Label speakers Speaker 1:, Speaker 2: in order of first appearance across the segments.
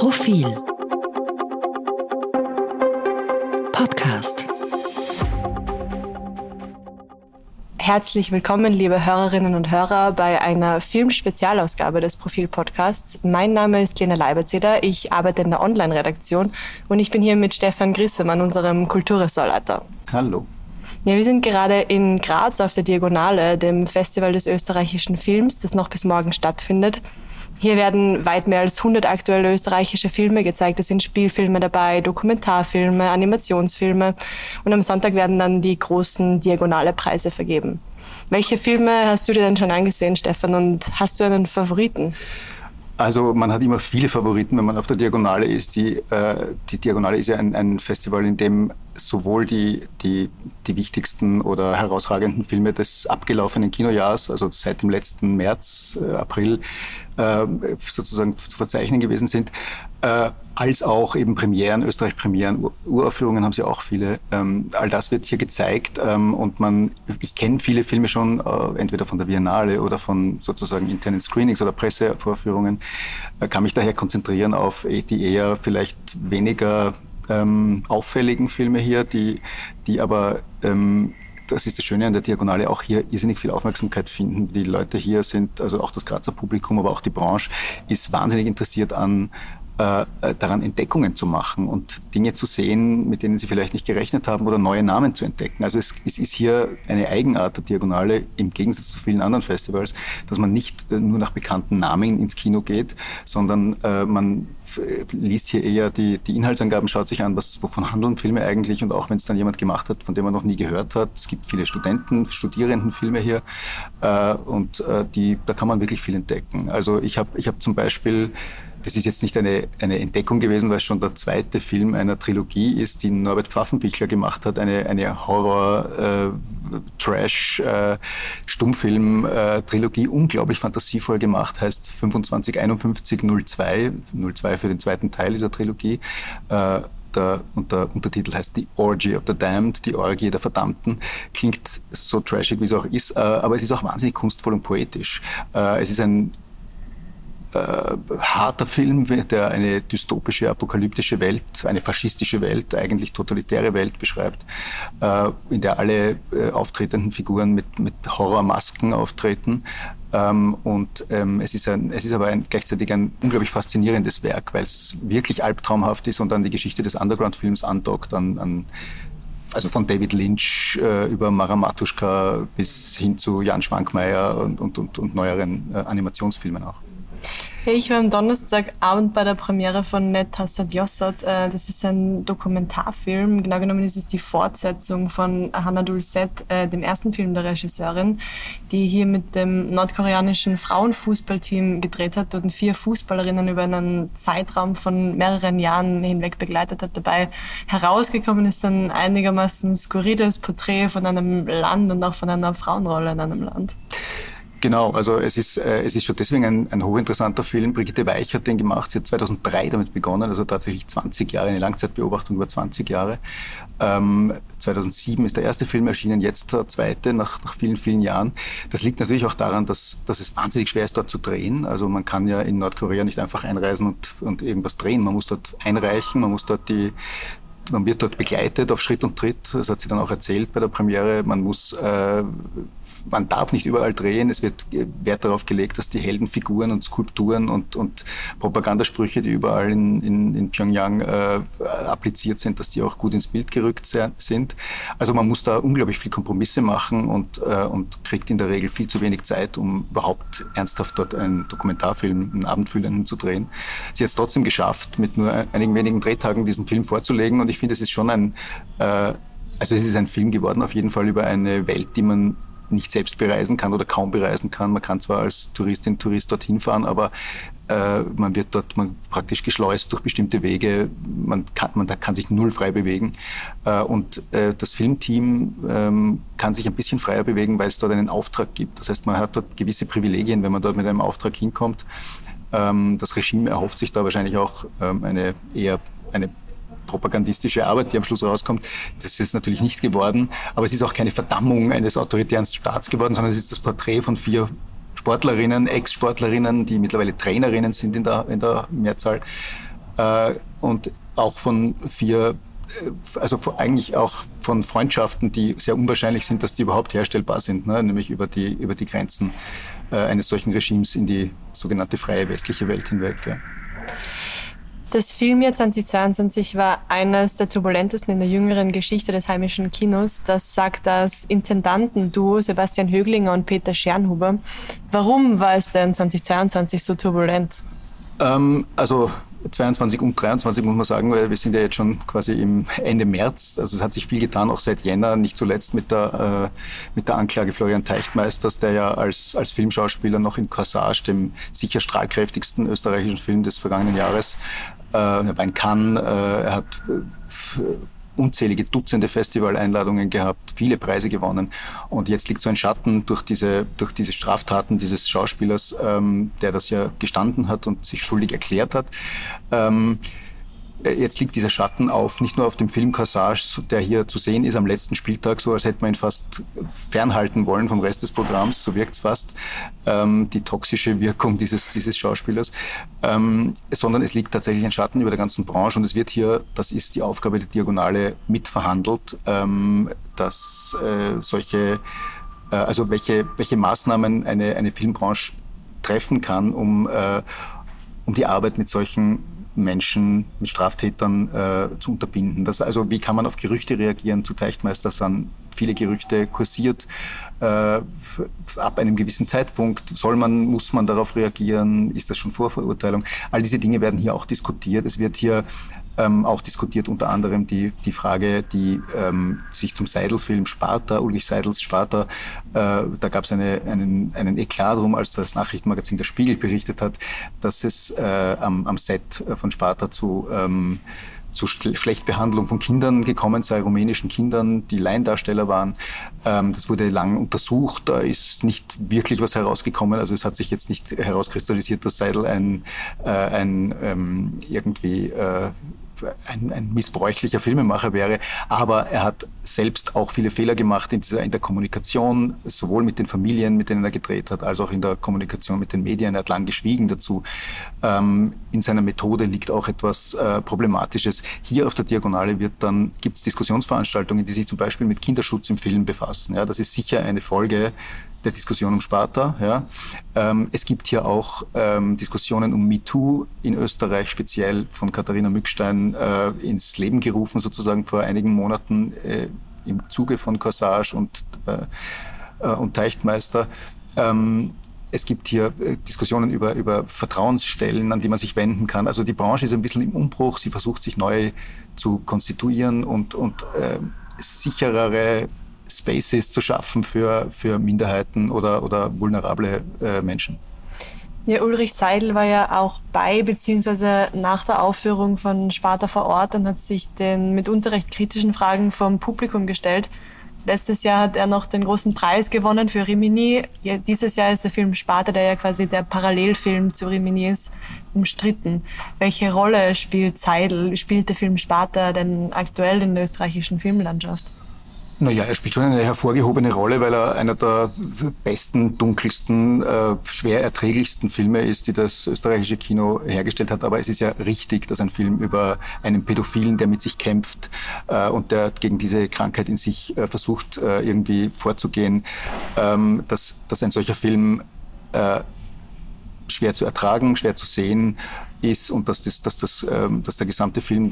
Speaker 1: Profil Podcast
Speaker 2: Herzlich willkommen, liebe Hörerinnen und Hörer, bei einer Filmspezialausgabe des Profil-Podcasts. Mein Name ist Lena Leiberzeder, ich arbeite in der Online-Redaktion und ich bin hier mit Stefan Grissemann, unserem Kulturressortleiter.
Speaker 3: Hallo.
Speaker 2: Ja, wir sind gerade in Graz auf der Diagonale, dem Festival des österreichischen Films, das noch bis morgen stattfindet. Hier werden weit mehr als 100 aktuelle österreichische Filme gezeigt. Es sind Spielfilme dabei, Dokumentarfilme, Animationsfilme. Und am Sonntag werden dann die großen diagonale Preise vergeben. Welche Filme hast du dir denn schon angesehen, Stefan? Und hast du einen Favoriten?
Speaker 3: Also man hat immer viele Favoriten, wenn man auf der Diagonale ist. Die, äh, die Diagonale ist ja ein, ein, Festival, in dem sowohl die, die, die wichtigsten oder herausragenden Filme des abgelaufenen Kinojahrs, also seit dem letzten März, äh, April, äh, sozusagen zu verzeichnen gewesen sind, äh, als auch eben Premieren, Österreich-Premieren, Uraufführungen haben sie auch viele. Ähm, all das wird hier gezeigt ähm, und man, ich kenne viele Filme schon, äh, entweder von der Biennale oder von sozusagen internen Screenings oder Pressevorführungen, äh, kann mich daher konzentrieren auf die eher vielleicht weniger ähm, auffälligen Filme hier, die, die aber ähm, das ist das Schöne an der Diagonale, auch hier irrsinnig viel Aufmerksamkeit finden. Die Leute hier sind, also auch das Grazer Publikum, aber auch die Branche, ist wahnsinnig interessiert an, äh, äh, daran Entdeckungen zu machen und Dinge zu sehen, mit denen sie vielleicht nicht gerechnet haben oder neue Namen zu entdecken. Also es, es ist hier eine Eigenart der Diagonale im Gegensatz zu vielen anderen Festivals, dass man nicht äh, nur nach bekannten Namen ins Kino geht, sondern äh, man liest hier eher die, die Inhaltsangaben, schaut sich an, was, wovon handeln Filme eigentlich und auch wenn es dann jemand gemacht hat, von dem man noch nie gehört hat. Es gibt viele Studenten, Studierendenfilme hier äh, und äh, die, da kann man wirklich viel entdecken. Also ich habe ich hab zum Beispiel das ist jetzt nicht eine, eine Entdeckung gewesen, weil es schon der zweite Film einer Trilogie ist, die Norbert Pfaffenbichler gemacht hat. Eine, eine Horror-Trash-Stummfilm-Trilogie, äh, äh, unglaublich fantasievoll gemacht, heißt 255102, 02 für den zweiten Teil dieser Trilogie. Äh, der, und der Untertitel heißt The Orgy of the Damned, die Orgie der Verdammten. Klingt so trashig, wie es auch ist, aber es ist auch wahnsinnig kunstvoll und poetisch. Es ist ein äh, harter Film, der eine dystopische, apokalyptische Welt, eine faschistische Welt, eigentlich totalitäre Welt beschreibt, äh, in der alle äh, auftretenden Figuren mit, mit Horrormasken auftreten. Ähm, und ähm, es, ist ein, es ist aber ein, gleichzeitig ein unglaublich faszinierendes Werk, weil es wirklich albtraumhaft ist und an die Geschichte des Underground-Films andockt, an, an also von David Lynch äh, über Mara Matuschka bis hin zu Jan Schwankmeier und, und, und, und neueren äh, Animationsfilmen auch.
Speaker 2: Hey, ich war am Donnerstagabend bei der Premiere von Net Hassad Yossad. Äh, das ist ein Dokumentarfilm. Genau genommen ist es die Fortsetzung von Hannah Dulcet, äh, dem ersten Film der Regisseurin, die hier mit dem nordkoreanischen Frauenfußballteam gedreht hat und vier Fußballerinnen über einen Zeitraum von mehreren Jahren hinweg begleitet hat. Dabei herausgekommen ist ein einigermaßen skurriles Porträt von einem Land und auch von einer Frauenrolle in einem Land.
Speaker 3: Genau, also es ist, äh, es ist schon deswegen ein, ein hochinteressanter Film. Brigitte Weich hat den gemacht, sie hat 2003 damit begonnen, also tatsächlich 20 Jahre, eine Langzeitbeobachtung über 20 Jahre. Ähm, 2007 ist der erste Film erschienen, jetzt der zweite nach, nach vielen, vielen Jahren. Das liegt natürlich auch daran, dass, dass es wahnsinnig schwer ist, dort zu drehen. Also man kann ja in Nordkorea nicht einfach einreisen und, und irgendwas drehen. Man muss dort einreichen, man muss dort die, man wird dort begleitet auf Schritt und Tritt. Das hat sie dann auch erzählt bei der Premiere. Man muss äh, man darf nicht überall drehen. Es wird Wert darauf gelegt, dass die Heldenfiguren und Skulpturen und, und Propagandasprüche, die überall in, in, in Pyongyang äh, appliziert sind, dass die auch gut ins Bild gerückt sind. Also man muss da unglaublich viel Kompromisse machen und, äh, und kriegt in der Regel viel zu wenig Zeit, um überhaupt ernsthaft dort einen Dokumentarfilm, einen abendfüllenden zu drehen. Sie hat es trotzdem geschafft, mit nur einigen wenigen Drehtagen diesen Film vorzulegen und ich finde, es ist schon ein äh, also es ist ein Film geworden, auf jeden Fall über eine Welt, die man nicht selbst bereisen kann oder kaum bereisen kann. Man kann zwar als Touristin, Tourist dorthin fahren, aber äh, man wird dort man praktisch geschleust durch bestimmte Wege. Man kann, man da kann sich null frei bewegen. Äh, und äh, das Filmteam ähm, kann sich ein bisschen freier bewegen, weil es dort einen Auftrag gibt. Das heißt, man hat dort gewisse Privilegien, wenn man dort mit einem Auftrag hinkommt. Ähm, das Regime erhofft sich da wahrscheinlich auch ähm, eine eher eine propagandistische Arbeit, die am Schluss rauskommt. Das ist natürlich nicht geworden, aber es ist auch keine Verdammung eines autoritären Staats geworden, sondern es ist das Porträt von vier Sportlerinnen, Ex-Sportlerinnen, die mittlerweile Trainerinnen sind in der, in der Mehrzahl. äh, und auch von vier äh, also eigentlich auch von Freundschaften, die sehr unwahrscheinlich sind, dass die überhaupt herstellbar sind, ne? nämlich über die, über die Grenzen äh, eines solchen Regimes in die sogenannte freie westliche Welt hinweg. Ja.
Speaker 2: Das Filmjahr 2022 war eines der turbulentesten in der jüngeren Geschichte des heimischen Kinos. Das sagt das Intendantenduo Sebastian Höglinger und Peter Schernhuber. Warum war es denn 2022 so turbulent?
Speaker 3: Ähm, also 22 und 23 muss man sagen, weil wir sind ja jetzt schon quasi im Ende März. Also es hat sich viel getan, auch seit Jänner, nicht zuletzt mit der, äh, mit der Anklage Florian Teichtmeisters, der ja als, als Filmschauspieler noch in Corsage, dem sicher strahlkräftigsten österreichischen Film des vergangenen Jahres, äh, er Cannes, äh, er hat äh, unzählige Dutzende Festivaleinladungen gehabt, viele Preise gewonnen. Und jetzt liegt so ein Schatten durch diese, durch diese Straftaten dieses Schauspielers, ähm, der das ja gestanden hat und sich schuldig erklärt hat. Ähm, äh, jetzt liegt dieser Schatten auf, nicht nur auf dem Film Corsage, der hier zu sehen ist am letzten Spieltag, so als hätte man ihn fast fernhalten wollen vom Rest des Programms, so wirkt es fast, ähm, die toxische Wirkung dieses, dieses Schauspielers, ähm, sondern es liegt tatsächlich ein Schatten über der ganzen Branche und es wird hier, das ist die Aufgabe der Diagonale, mitverhandelt, ähm, dass äh, solche, äh, also welche, welche Maßnahmen eine, eine Filmbranche treffen kann, um, äh, um die Arbeit mit solchen Menschen mit Straftätern äh, zu unterbinden. Das, also wie kann man auf Gerüchte reagieren? Zu Teichtmeister sind viele Gerüchte kursiert. Äh, ab einem gewissen Zeitpunkt soll man, muss man darauf reagieren? Ist das schon Vorverurteilung? All diese Dinge werden hier auch diskutiert. Es wird hier ähm, auch diskutiert unter anderem die, die Frage, die ähm, sich zum Seidel-Film Sparta, Ulrich Seidels Sparta, äh, da gab es eine, einen, einen Eklat drum, als das Nachrichtenmagazin Der Spiegel berichtet hat, dass es äh, am, am Set von Sparta zu ähm, zu Schlechtbehandlung von Kindern gekommen sei, rumänischen Kindern, die Laiendarsteller waren. Ähm, das wurde lang untersucht, da ist nicht wirklich was herausgekommen. Also es hat sich jetzt nicht herauskristallisiert, dass Seidel ein, äh, ein ähm, irgendwie äh, ein, ein missbräuchlicher Filmemacher wäre, aber er hat selbst auch viele Fehler gemacht in, dieser, in der Kommunikation, sowohl mit den Familien, mit denen er gedreht hat, als auch in der Kommunikation mit den Medien. Er hat lang geschwiegen dazu. Ähm, in seiner Methode liegt auch etwas äh, Problematisches. Hier auf der Diagonale wird dann gibt es Diskussionsveranstaltungen, die sich zum Beispiel mit Kinderschutz im Film befassen. Ja, das ist sicher eine Folge der Diskussion um Sparta. Ja. Ähm, es gibt hier auch ähm, Diskussionen um MeToo in Österreich, speziell von Katharina Mückstein äh, ins Leben gerufen, sozusagen vor einigen Monaten äh, im Zuge von Corsage und, äh, äh und Teichtmeister. Ähm, es gibt hier äh, Diskussionen über, über Vertrauensstellen, an die man sich wenden kann. Also die Branche ist ein bisschen im Umbruch. Sie versucht sich neu zu konstituieren und, und äh, sicherere Spaces zu schaffen für, für Minderheiten oder, oder vulnerable äh, Menschen.
Speaker 2: Ja, Ulrich Seidel war ja auch bei bzw. nach der Aufführung von Sparta vor Ort und hat sich den mitunter recht kritischen Fragen vom Publikum gestellt. Letztes Jahr hat er noch den großen Preis gewonnen für Rimini. Ja, dieses Jahr ist der Film Sparta, der ja quasi der Parallelfilm zu Rimini ist, umstritten. Welche Rolle spielt Seidel, spielt der Film Sparta denn aktuell in der österreichischen Filmlandschaft?
Speaker 3: Naja, er spielt schon eine hervorgehobene Rolle, weil er einer der besten, dunkelsten, äh, schwer erträglichsten Filme ist, die das österreichische Kino hergestellt hat. Aber es ist ja richtig, dass ein Film über einen Pädophilen, der mit sich kämpft äh, und der gegen diese Krankheit in sich äh, versucht, äh, irgendwie vorzugehen, ähm, dass, dass ein solcher Film äh, schwer zu ertragen, schwer zu sehen ist und dass, das, dass, das, ähm, dass der gesamte Film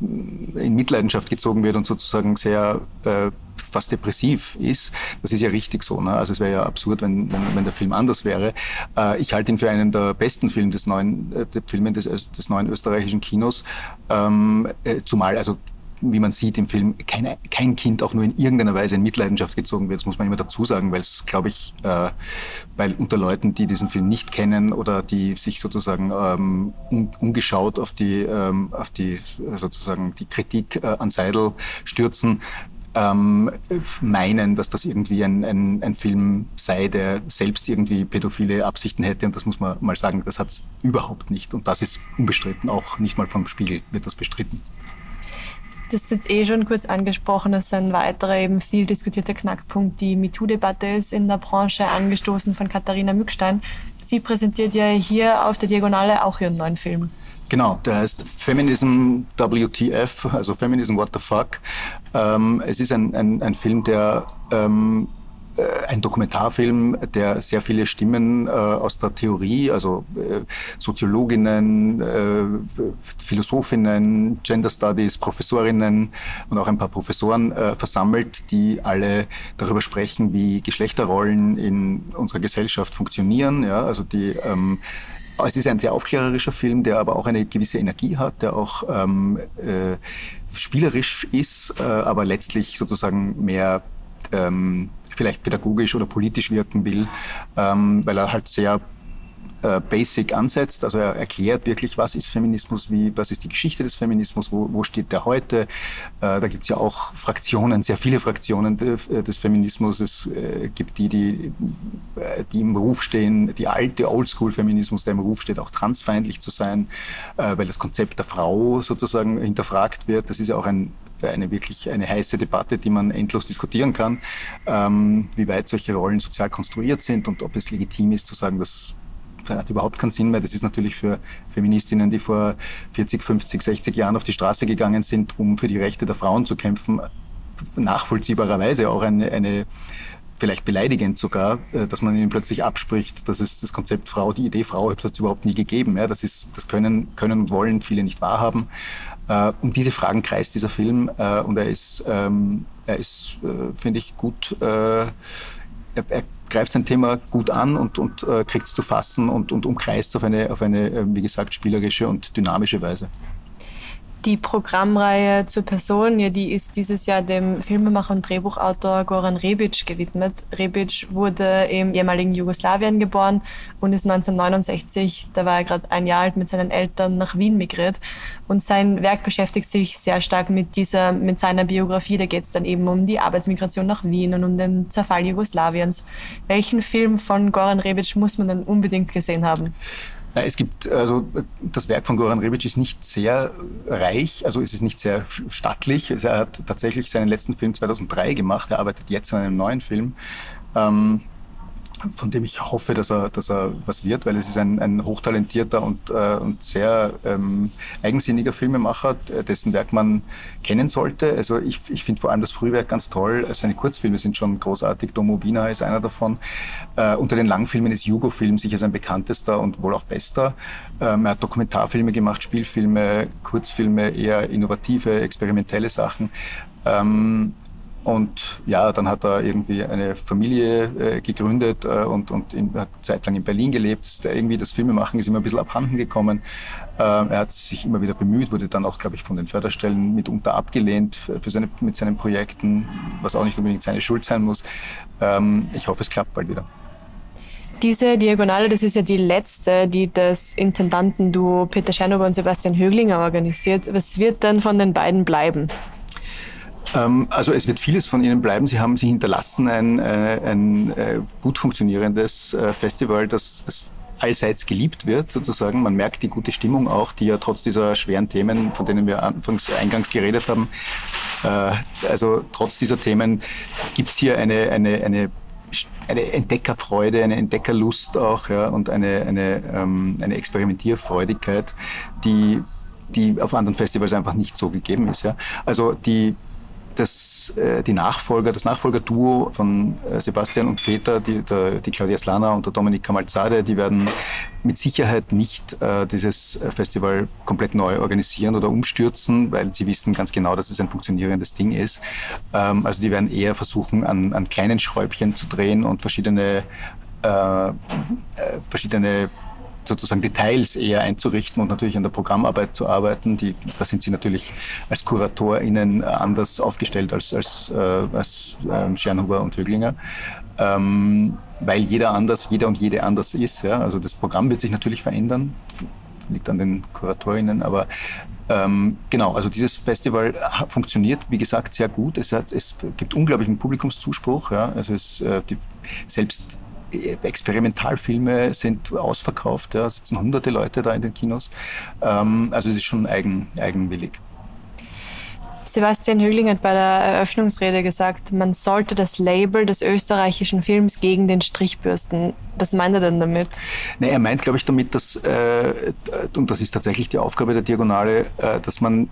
Speaker 3: in Mitleidenschaft gezogen wird und sozusagen sehr äh, fast depressiv ist. Das ist ja richtig so. Ne? Also es wäre ja absurd, wenn, wenn, wenn der Film anders wäre. Äh, ich halte ihn für einen der besten Filme des neuen, äh, Filmen des, des neuen österreichischen Kinos. Ähm, äh, zumal also wie man sieht im Film, keine, kein Kind auch nur in irgendeiner Weise in Mitleidenschaft gezogen wird. Das muss man immer dazu sagen, weil es, glaube ich, äh, weil unter Leuten, die diesen Film nicht kennen oder die sich sozusagen ähm, umgeschaut auf die, ähm, auf die sozusagen die Kritik äh, an Seidel stürzen, ähm, meinen, dass das irgendwie ein, ein, ein Film sei, der selbst irgendwie pädophile Absichten hätte. Und das muss man mal sagen, das hat es überhaupt nicht. Und das ist unbestritten. Auch nicht mal vom Spiegel wird das bestritten.
Speaker 2: Hast jetzt eh schon kurz angesprochen, dass ein weiterer eben viel diskutierter Knackpunkt die MeToo-Debatte ist in der Branche, angestoßen von Katharina Mückstein. Sie präsentiert ja hier auf der Diagonale auch ihren neuen Film.
Speaker 3: Genau, der heißt Feminism WTF, also Feminism What the Fuck. Ähm, es ist ein, ein, ein Film, der ähm, äh, ein Dokumentarfilm, der sehr viele Stimmen äh, aus der Theorie, also äh, Soziologinnen, äh, Philosophinnen, Gender Studies, Professorinnen und auch ein paar Professoren äh, versammelt, die alle darüber sprechen, wie Geschlechterrollen in unserer Gesellschaft funktionieren. Ja, also die ähm, es ist ein sehr aufklärerischer Film, der aber auch eine gewisse Energie hat, der auch ähm, äh, spielerisch ist, äh, aber letztlich sozusagen mehr ähm, vielleicht pädagogisch oder politisch wirken will, ähm, weil er halt sehr äh, basic ansetzt. Also er erklärt wirklich, was ist Feminismus, wie, was ist die Geschichte des Feminismus, wo, wo steht der heute. Äh, da gibt es ja auch Fraktionen, sehr viele Fraktionen de, des Feminismus. Es äh, gibt die, die, äh, die im Ruf stehen, die alte Oldschool-Feminismus, der im Ruf steht, auch transfeindlich zu sein, äh, weil das Konzept der Frau sozusagen hinterfragt wird. Das ist ja auch ein eine wirklich eine heiße Debatte, die man endlos diskutieren kann, ähm, wie weit solche Rollen sozial konstruiert sind und ob es legitim ist zu sagen, dass hat überhaupt keinen Sinn mehr. Das ist natürlich für Feministinnen, die vor 40, 50, 60 Jahren auf die Straße gegangen sind, um für die Rechte der Frauen zu kämpfen, nachvollziehbarerweise auch eine, eine vielleicht beleidigend sogar, äh, dass man ihnen plötzlich abspricht, dass es das Konzept Frau, die Idee Frau hat es überhaupt nie gegeben. Ja, das ist, das können, können und wollen viele nicht wahrhaben. Äh, um diese Fragen kreist dieser Film äh, und er ist, ähm, er ist, finde ich, gut. er, er greift sein Thema gut an und, und äh, kriegt es zu fassen und, und umkreist auf eine, auf eine, äh, wie gesagt, spielerische und dynamische Weise.
Speaker 2: Die Programmreihe zur Person, ja, die ist dieses Jahr dem Filmemacher und Drehbuchautor Goran Rebic gewidmet. Rebic wurde im ehemaligen Jugoslawien geboren und ist 1969, da war er gerade ein Jahr alt, mit seinen Eltern nach Wien migriert. Und sein Werk beschäftigt sich sehr stark mit dieser, mit seiner Biografie. Da geht es dann eben um die Arbeitsmigration nach Wien und um den Zerfall Jugoslawiens. Welchen Film von Goran Rebic muss man denn unbedingt gesehen haben?
Speaker 3: Es gibt, also das Werk von Goran Rebic ist nicht sehr reich, also es ist nicht sehr stattlich. Er hat tatsächlich seinen letzten Film 2003 gemacht, er arbeitet jetzt an einem neuen Film. Ähm, von dem ich hoffe, dass er, dass er was wird, weil es ist ein, ein hochtalentierter und, äh, und sehr ähm, eigensinniger Filmemacher, dessen Werk man kennen sollte. Also ich, ich finde vor allem das Frühwerk ganz toll. Seine Kurzfilme sind schon großartig. Domo Wiener ist einer davon. Äh, unter den Langfilmen ist Jugo-Film sicher sein bekanntester und wohl auch bester. Ähm, er hat Dokumentarfilme gemacht, Spielfilme, Kurzfilme, eher innovative, experimentelle Sachen. Ähm, und ja, dann hat er irgendwie eine Familie äh, gegründet äh, und, und in, hat zeitlang in Berlin gelebt. Der irgendwie das Filmemachen ist immer ein bisschen abhanden gekommen. Äh, er hat sich immer wieder bemüht, wurde dann auch, glaube ich, von den Förderstellen mitunter abgelehnt für seine, mit seinen Projekten, was auch nicht unbedingt seine Schuld sein muss. Ähm, ich hoffe, es klappt bald wieder.
Speaker 2: Diese Diagonale, das ist ja die letzte, die das Intendantenduo Peter Schernober und Sebastian Höglinger organisiert. Was wird denn von den beiden bleiben?
Speaker 3: Ähm, also es wird vieles von ihnen bleiben. Sie haben sie hinterlassen ein, äh, ein äh, gut funktionierendes äh, Festival, das allseits geliebt wird, sozusagen. Man merkt die gute Stimmung auch, die ja trotz dieser schweren Themen, von denen wir anfangs eingangs geredet haben, also trotz dieser Themen gibt es hier eine, eine, eine eine Entdeckerfreude, eine Entdeckerlust auch ja, und eine, eine, ähm, eine Experimentierfreudigkeit, die, die auf anderen Festivals einfach nicht so gegeben ist. Ja. Also die das, äh, die Nachfolger, das Nachfolgerduo von äh, Sebastian und Peter, die, der, die Claudia Slana und der Dominik Kamalzade, die werden mit Sicherheit nicht äh, dieses Festival komplett neu organisieren oder umstürzen, weil sie wissen ganz genau, dass es ein funktionierendes Ding ist. Ähm, also die werden eher versuchen, an, an kleinen Schräubchen zu drehen und verschiedene, äh, äh verschiedene sozusagen Details eher einzurichten und natürlich an der Programmarbeit zu arbeiten. Die, da sind Sie natürlich als KuratorInnen anders aufgestellt als, als, äh, als äh, Schernhuber und Höglinger. Ähm, weil jeder anders, jeder und jede anders ist. Ja? Also das Programm wird sich natürlich verändern, liegt an den KuratorInnen, aber ähm, genau, also dieses Festival funktioniert, wie gesagt, sehr gut. Es, hat, es gibt unglaublichen Publikumszuspruch. Ja? Also es, äh, die, selbst Experimentalfilme sind ausverkauft, ja, sitzen hunderte Leute da in den Kinos. Ähm, also es ist schon eigen, eigenwillig.
Speaker 2: Sebastian Högling hat bei der Eröffnungsrede gesagt, man sollte das Label des österreichischen Films gegen den Strich bürsten. Was meint er denn damit?
Speaker 3: Nee, er meint, glaube ich, damit, dass, äh, und das ist tatsächlich die Aufgabe der Diagonale, äh, dass man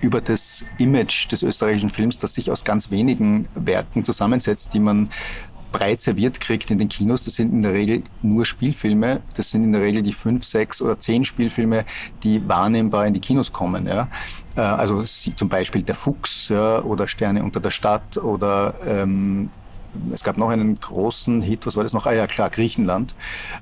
Speaker 3: über das Image des österreichischen Films, das sich aus ganz wenigen Werken zusammensetzt, die man breit serviert kriegt in den Kinos. Das sind in der Regel nur Spielfilme. Das sind in der Regel die fünf, sechs oder zehn Spielfilme, die wahrnehmbar in die Kinos kommen. Ja. Äh, also zum Beispiel Der Fuchs ja, oder Sterne unter der Stadt oder ähm, es gab noch einen großen Hit, was war das noch? Ah ja, klar, Griechenland,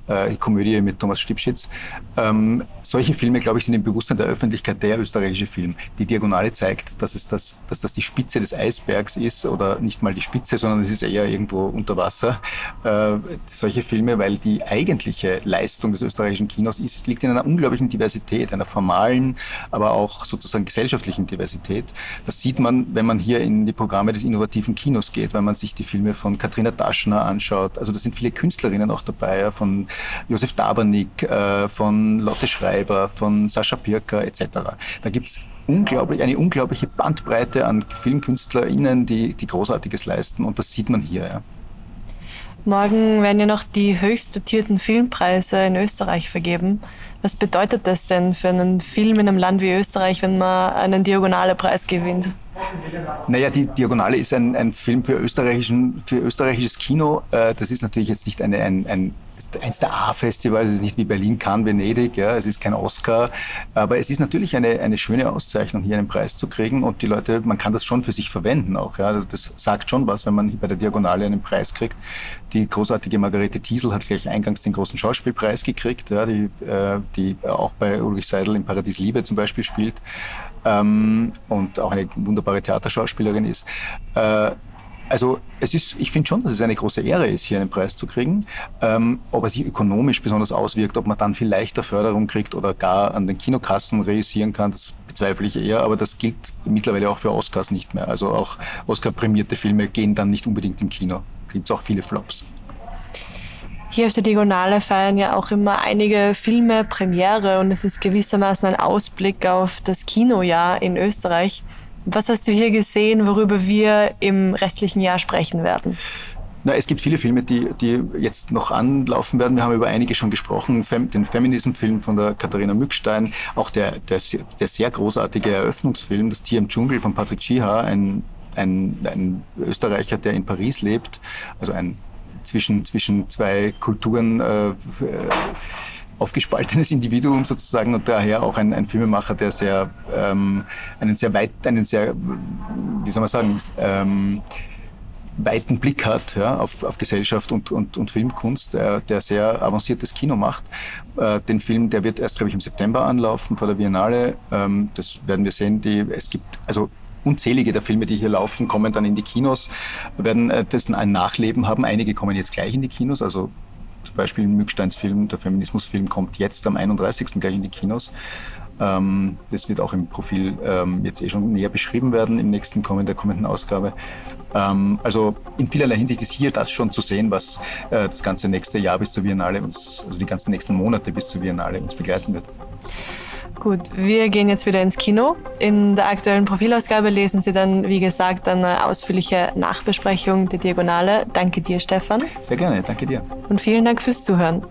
Speaker 3: äh, Komödie mit Thomas Stipschitz. Ähm, solche Filme, glaube ich, sind im Bewusstsein der Öffentlichkeit der österreichische Film. Die Diagonale zeigt, dass, es das, dass das die Spitze des Eisbergs ist oder nicht mal die Spitze, sondern es ist eher irgendwo unter Wasser. Äh, solche Filme, weil die eigentliche Leistung des österreichischen Kinos ist, liegt in einer unglaublichen Diversität, einer formalen, aber auch sozusagen gesellschaftlichen Diversität. Das sieht man, wenn man hier in die Programme des innovativen Kinos geht, weil man sich die Filme von Katrina Taschner anschaut. Also da sind viele Künstlerinnen auch dabei, ja, von Josef Dabernick, äh, von Lotte Schreiber, von Sascha Pirker etc. Da gibt es unglaublich, eine unglaubliche Bandbreite an FilmkünstlerInnen, die, die Großartiges leisten und das sieht man hier. Ja.
Speaker 2: Morgen werden ja noch die höchst dotierten Filmpreise in Österreich vergeben. Was bedeutet das denn für einen Film in einem Land wie Österreich, wenn man einen Diagonale-Preis gewinnt?
Speaker 3: Naja, die Diagonale ist ein, ein Film für, österreichischen, für österreichisches Kino. Äh, das ist natürlich jetzt nicht eine, ein, ein eins der A-Festivals, es ist nicht wie Berlin, Cannes, Venedig, ja, es ist kein Oscar, aber es ist natürlich eine, eine schöne Auszeichnung, hier einen Preis zu kriegen und die Leute, man kann das schon für sich verwenden auch, ja, also das sagt schon was, wenn man bei der Diagonale einen Preis kriegt. Die großartige Margarete Thiesel hat gleich eingangs den großen Schauspielpreis gekriegt, ja, die, äh, die auch bei Ulrich Seidel im Paradies Liebe zum Beispiel spielt ähm, und auch eine wunderbare Theaterschauspielerin ist. Äh, also es ist, ich finde schon, dass es eine große Ehre ist, hier einen Preis zu kriegen. Ähm, ob er sich ökonomisch besonders auswirkt, ob man dann viel leichter Förderung kriegt oder gar an den Kinokassen realisieren kann, das bezweifle ich eher. Aber das gilt mittlerweile auch für Oscars nicht mehr. Also auch Oscar-prämierte Filme gehen dann nicht unbedingt im Kino. Gibt es auch viele Flops.
Speaker 2: Hier auf der Diagonale feiern ja auch immer einige Filme Premiere und es ist gewissermaßen ein Ausblick auf das Kinojahr in Österreich. Was hast du hier gesehen, worüber wir im restlichen Jahr sprechen werden?
Speaker 3: Na, es gibt viele Filme, die, die jetzt noch anlaufen werden. Wir haben über einige schon gesprochen. Fem, den Feminism-Film von der Katharina Mückstein, auch der, der, der sehr großartige Eröffnungsfilm, Das Tier im Dschungel von Patrick Chiha, ein, ein, ein Österreicher, der in Paris lebt, also ein zwischen, zwischen zwei Kulturen äh, aufgespaltenes Individuum sozusagen und daher auch ein, ein Filmemacher, der sehr ähm, einen sehr weit, einen sehr, wie soll man sagen, ähm, weiten Blick hat ja, auf, auf Gesellschaft und, und, und Filmkunst, der, der sehr avanciertes Kino macht. Äh, den Film, der wird erst, glaube ich, im September anlaufen vor der Biennale. Ähm, das werden wir sehen. Die, es gibt also unzählige der Filme, die hier laufen, kommen dann in die Kinos, werden äh, dessen ein Nachleben haben. Einige kommen jetzt gleich in die Kinos, also zum Beispiel Mücksteins Film, der Feminismusfilm, kommt jetzt am 31. gleich in die Kinos. Ähm, das wird auch im Profil ähm, jetzt eh schon näher beschrieben werden im nächsten kommenden, der kommenden Ausgabe. Ähm, also in vielerlei Hinsicht ist hier das schon zu sehen, was äh, das ganze nächste Jahr bis zur Biennale uns, also die ganzen nächsten Monate bis zur Biennale uns begleiten wird.
Speaker 2: Gut, wir gehen jetzt wieder ins Kino. In der aktuellen Profilausgabe lesen Sie dann, wie gesagt, eine ausführliche Nachbesprechung der Diagonale. Danke dir, Stefan.
Speaker 3: Sehr gerne, danke dir.
Speaker 2: Und vielen Dank fürs Zuhören.